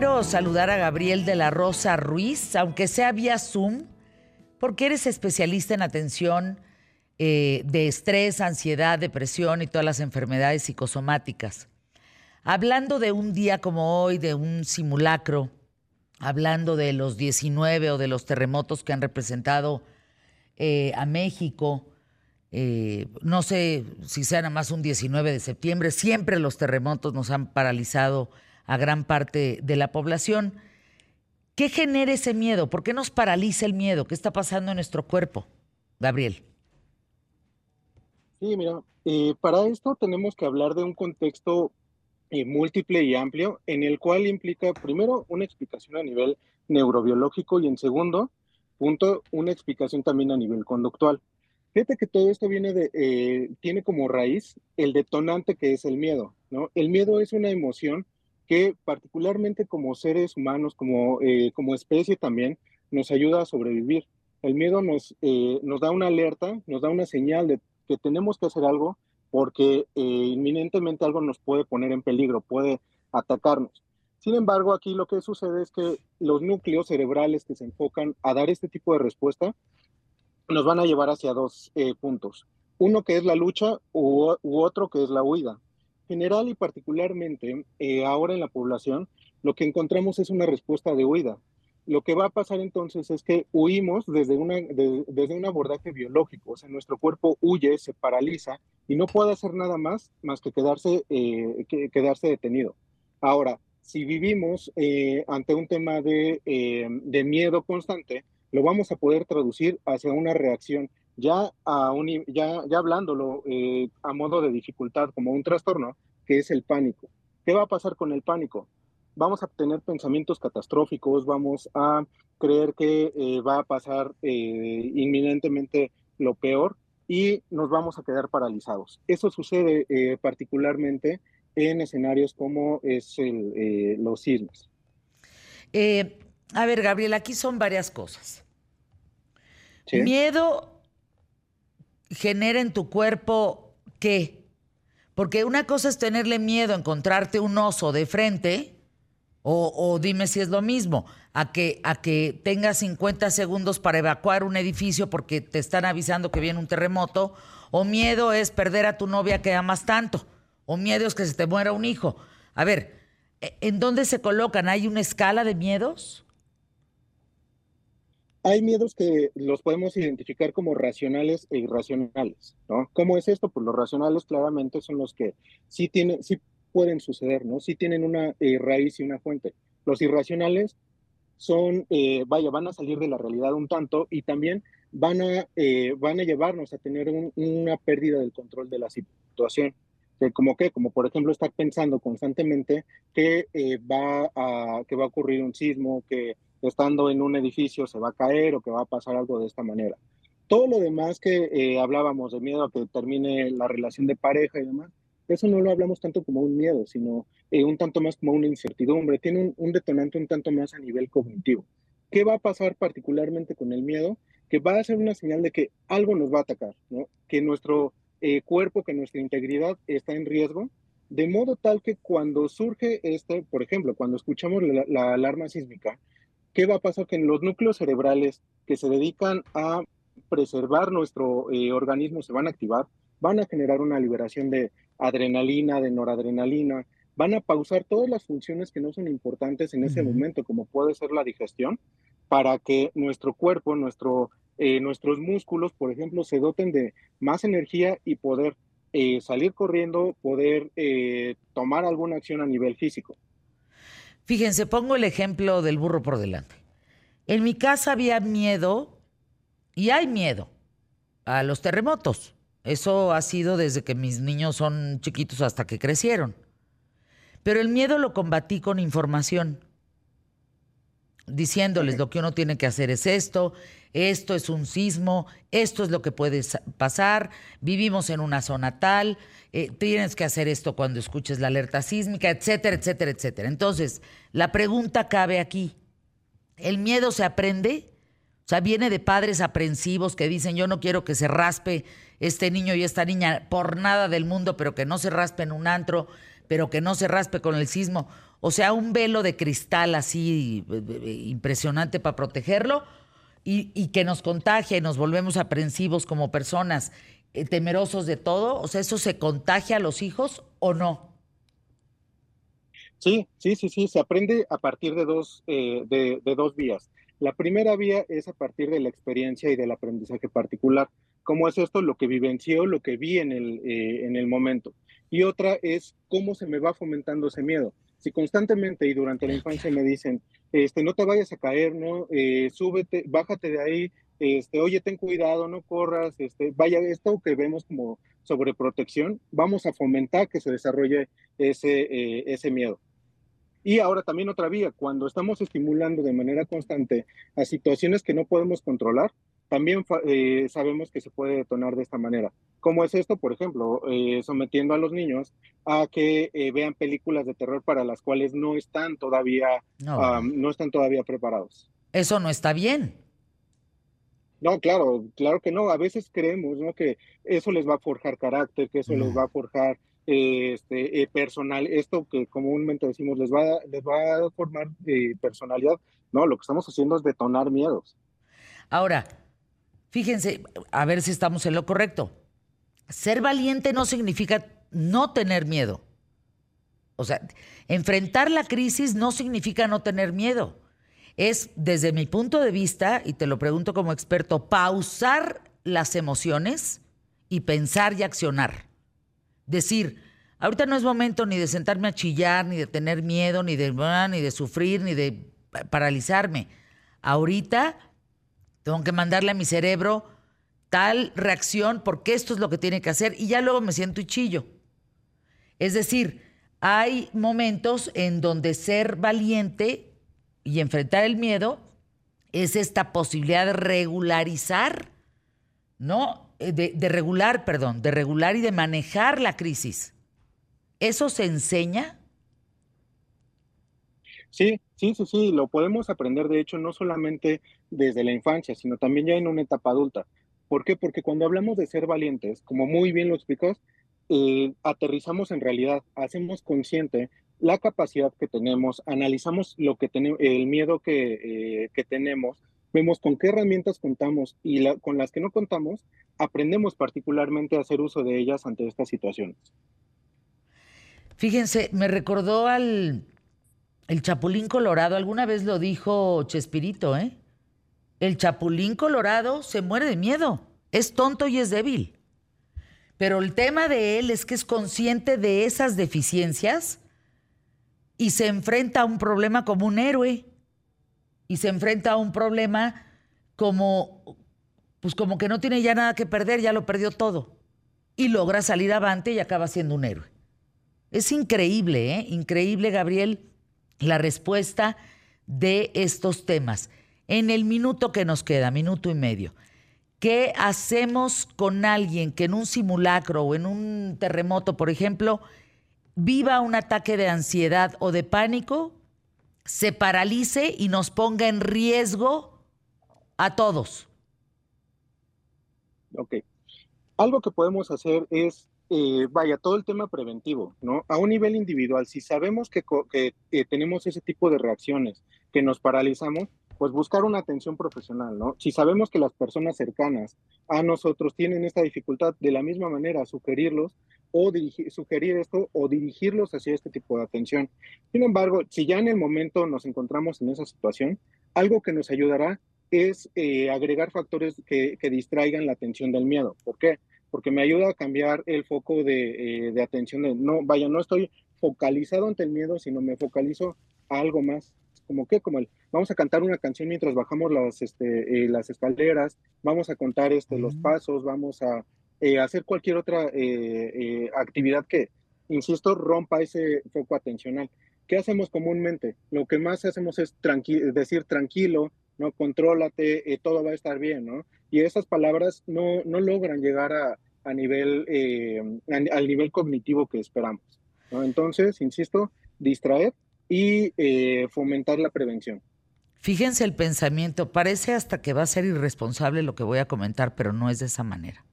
quiero saludar a Gabriel de la Rosa Ruiz, aunque sea vía Zoom, porque eres especialista en atención eh, de estrés, ansiedad, depresión y todas las enfermedades psicosomáticas. Hablando de un día como hoy, de un simulacro, hablando de los 19 o de los terremotos que han representado eh, a México, eh, no sé si sea nada más un 19 de septiembre, siempre los terremotos nos han paralizado a gran parte de la población. ¿Qué genera ese miedo? ¿Por qué nos paraliza el miedo? ¿Qué está pasando en nuestro cuerpo? Gabriel. Sí, mira, eh, para esto tenemos que hablar de un contexto eh, múltiple y amplio, en el cual implica, primero, una explicación a nivel neurobiológico y en segundo punto, una explicación también a nivel conductual. Fíjate que todo esto viene de, eh, tiene como raíz el detonante que es el miedo, ¿no? El miedo es una emoción que particularmente como seres humanos, como, eh, como especie también, nos ayuda a sobrevivir. El miedo nos, eh, nos da una alerta, nos da una señal de que tenemos que hacer algo porque eh, inminentemente algo nos puede poner en peligro, puede atacarnos. Sin embargo, aquí lo que sucede es que los núcleos cerebrales que se enfocan a dar este tipo de respuesta nos van a llevar hacia dos puntos. Uno que es la lucha u otro que es la huida general y particularmente eh, ahora en la población, lo que encontramos es una respuesta de huida. Lo que va a pasar entonces es que huimos desde, una, desde un abordaje biológico, o sea, nuestro cuerpo huye, se paraliza y no puede hacer nada más más que quedarse, eh, quedarse detenido. Ahora, si vivimos eh, ante un tema de, de miedo constante, lo vamos a poder traducir hacia una reacción ya, a un, ya, ya hablándolo eh, a modo de dificultad como un trastorno, que es el pánico. ¿Qué va a pasar con el pánico? Vamos a tener pensamientos catastróficos, vamos a creer que eh, va a pasar eh, inminentemente lo peor y nos vamos a quedar paralizados. Eso sucede particularmente en escenarios como es el, los sismos. a ver, Gabriel, aquí son varias cosas. Miedo genera en tu cuerpo qué? Porque una cosa es tenerle miedo a encontrarte un oso de frente, o, dime si es lo mismo, a que, a que tengas 50 segundos para evacuar un edificio porque te están avisando que viene un terremoto, o miedo es perder a tu novia que amas tanto, o miedo es que se te muera un hijo. A ver, ¿en dónde se colocan? ¿Hay una escala de miedos? Hay miedos que los podemos identificar como racionales e irracionales, ¿no? ¿Cómo es esto? Pues los racionales claramente son los que sí tienen, sí pueden suceder, ¿no? Sí tienen una eh, raíz y una fuente. Los irracionales son, eh, vaya, van a salir de la realidad un tanto y también van a, eh, van a llevarnos a tener una pérdida del control de la situación. como que, como por ejemplo estar pensando constantemente que va a, que va a ocurrir un sismo, que estando en un edificio se va a caer o que va a pasar algo de esta manera. Todo lo demás que eh, hablábamos de miedo a que termine la relación de pareja y demás, eso no lo hablamos tanto como un miedo, sino eh, un tanto más como una incertidumbre. Tiene un, detonante un tanto más a nivel cognitivo. ¿Qué va a pasar particularmente con el miedo? Que va a ser una señal de que algo nos va a atacar, ¿no? que nuestro eh, cuerpo, que nuestra integridad está en riesgo, de modo tal que cuando surge este, por ejemplo, cuando escuchamos la alarma sísmica, ¿qué va a pasar? Que en los núcleos cerebrales que se dedican a preservar nuestro eh, organismo se van a activar, van a generar una liberación de adrenalina, de noradrenalina, van a pausar todas las funciones que no son importantes en ese momento, como puede ser la digestión, para que nuestro cuerpo, nuestro, eh, nuestros músculos, por ejemplo, se doten de más energía y poder eh, salir corriendo, poder tomar alguna acción a nivel físico. Fíjense, pongo el ejemplo del burro por delante. En mi casa había miedo, y hay miedo, a los terremotos. Eso ha sido desde que mis niños son chiquitos hasta que crecieron. Pero el miedo lo combatí con información, diciéndoles lo que uno tiene que hacer es esto, esto es un sismo, esto es lo que puede pasar, vivimos en una zona tal, eh, tienes que hacer esto cuando escuches la alerta sísmica, etcétera, etcétera, etcétera. Entonces, la pregunta cabe aquí. ¿El miedo se aprende? O sea, viene de padres aprensivos que dicen, yo no quiero que se raspe este niño y esta niña por nada del mundo, pero que no se raspe en un antro, pero que no se raspe con el sismo. o sea, un velo de cristal así eh, eh, impresionante para protegerlo y, que nos contagia y nos volvemos aprensivos como personas, eh, temerosos de todo, o sea, ¿eso se contagia a los hijos o no? Sí, sí, sí, sí, se aprende a partir de dos, de, dos vías. La primera vía es a partir de la experiencia y del aprendizaje particular. ¿Cómo es esto? Lo que vivenció, lo que vi en el, en el momento. Y otra es cómo se me va fomentando ese miedo. Si constantemente y durante la infancia me dicen, este, no te vayas a caer, no, eh, súbete, bájate de ahí, este, oye, ten cuidado, no corras, este, vaya, esto que vemos como sobreprotección, vamos a fomentar que se desarrolle ese, eh, ese miedo. Y ahora también otra vía, cuando estamos estimulando de manera constante a situaciones que no podemos controlar, también eh, sabemos que se puede detonar de esta manera. ¿Cómo es esto? Por ejemplo, eh, sometiendo a los niños a que eh, vean películas de terror para las cuales no están todavía, no. no están todavía preparados. Eso no está bien. No, claro, claro que no. A veces creemos ¿no? que eso les va a forjar carácter, que eso les va a forjar este, personal, esto que comúnmente decimos les va, les va a formar personalidad. No, lo que estamos haciendo es detonar miedos. Ahora, Fíjense, a ver si estamos en lo correcto. Ser valiente no significa no tener miedo. O sea, enfrentar la crisis no significa no tener miedo. Es, desde mi punto de vista, y te lo pregunto como experto, pausar las emociones y pensar y accionar. Decir, ahorita no es momento ni de sentarme a chillar, ni de tener miedo, ni de, ah, ni de sufrir, ni de paralizarme. Ahorita tengo que mandarle a mi cerebro tal reacción porque esto es lo que tiene que hacer y ya luego me siento y chillo. Es decir, hay momentos en donde ser valiente y enfrentar el miedo es esta posibilidad de regularizar, ¿no? Eh, de, de, regular, perdón, de regular y de manejar la crisis. ¿Eso se enseña? Sí, sí, sí, sí, lo podemos aprender, de hecho, no solamente desde la infancia, sino también ya en una etapa adulta. ¿Por qué? Porque cuando hablamos de ser valientes, como muy bien lo explicó, eh, aterrizamos en realidad, hacemos consciente la capacidad que tenemos, analizamos lo que tenemos, el miedo que, eh, que, tenemos, vemos con qué herramientas contamos y con las que no contamos, aprendemos particularmente a hacer uso de ellas ante estas situaciones. Fíjense, me recordó al el Chapulín Colorado, alguna vez lo dijo Chespirito, ¿eh? El Chapulín Colorado se muere de miedo, es tonto y es débil. Pero el tema de él es que es consciente de esas deficiencias y se enfrenta a un problema como un héroe. Y se enfrenta a un problema como, pues como que no tiene ya nada que perder, ya lo perdió todo. Y logra salir avante y acaba siendo un héroe. Es increíble, ¿eh? Increíble, Gabriel, la respuesta de estos temas. En el minuto que nos queda, minuto y medio, ¿qué hacemos con alguien que en un simulacro o en un terremoto, por ejemplo, viva un ataque de ansiedad o de pánico, se paralice y nos ponga en riesgo a todos? Ok. Algo que podemos hacer es eh, vaya, todo el tema preventivo, ¿no? A un nivel individual, si sabemos que, tenemos ese tipo de reacciones, que nos paralizamos, pues buscar una atención profesional, ¿no? Si sabemos que las personas cercanas a nosotros tienen esta dificultad, de la misma manera, sugerirlos o sugerir esto o dirigirlos hacia este tipo de atención. Sin embargo, si ya en el momento nos encontramos en esa situación, algo que nos ayudará es eh, agregar factores que, que distraigan la atención del miedo. ¿Por qué? Porque me ayuda a cambiar el foco de, eh, de atención. De, no, vaya, no estoy focalizado ante el miedo, sino me focalizo a algo más. Como que, como el, vamos a cantar una canción mientras bajamos las, este, eh, las escaleras, vamos a contar este, los pasos, vamos a eh, hacer cualquier otra actividad que, insisto, rompa ese foco atencional. ¿Qué hacemos comúnmente? Lo que más hacemos es decir tranquilo, ¿no? Contrólate, todo va a estar bien, ¿no? y esas palabras no, logran llegar a, a nivel, eh, al nivel cognitivo que esperamos. Entonces, insisto, distraer y eh, fomentar la prevención. Fíjense el pensamiento, parece hasta que va a ser irresponsable lo que voy a comentar, pero no es de esa manera.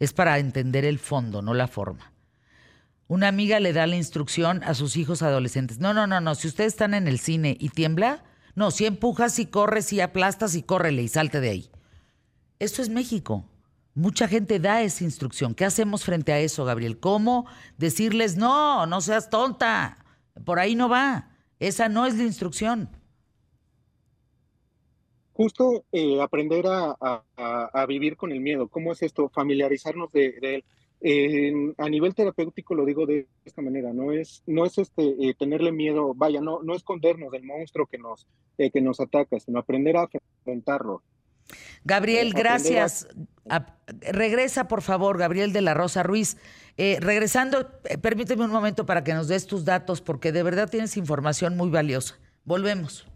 Es para entender el fondo, no la forma. Una amiga le da la instrucción a sus hijos adolescentes. No, no, no, no. Si ustedes están en el cine y tiembla, no, si empujas y corres y aplastas y córrele y salte de ahí. Esto es México. Mucha gente da esa instrucción. ¿Qué hacemos frente a eso, Gabriel? ¿Cómo decirles, no, no seas tonta? Por ahí no va. Esa no es la instrucción. Justo eh, aprender a, vivir con el miedo. ¿Cómo es esto? Familiarizarnos de, él. A nivel terapéutico lo digo de esta manera, no es, no es este, eh, tenerle miedo, vaya, no, no escondernos del monstruo que nos, eh, que nos ataca, sino aprender a enfrentarlo. Gabriel, gracias. regresa, por favor, Gabriel de la Rosa Ruiz. Eh, regresando, permíteme un momento para que nos des tus datos, porque de verdad tienes información muy valiosa. Volvemos.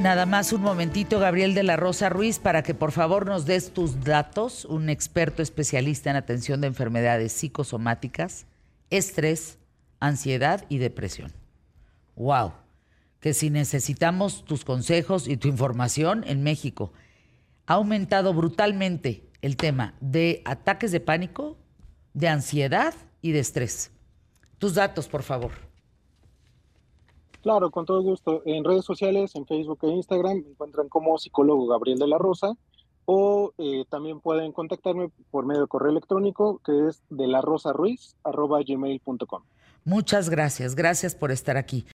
Nada más un momentito, Gabriel de la Rosa Ruiz, para que por favor nos des tus datos, un experto especialista en atención de enfermedades psicosomáticas, estrés, ansiedad y depresión. ¡Wow! Que si necesitamos tus consejos y tu información en México, ha aumentado brutalmente el tema de ataques de pánico, de ansiedad y de estrés. Tus datos, por favor. Claro, con todo gusto. En redes sociales, en Facebook e Instagram, me encuentran como psicólogo Gabriel de la Rosa o eh, también pueden contactarme por medio de correo electrónico que es de la rosa ruiz arroba. Muchas gracias, gracias por estar aquí.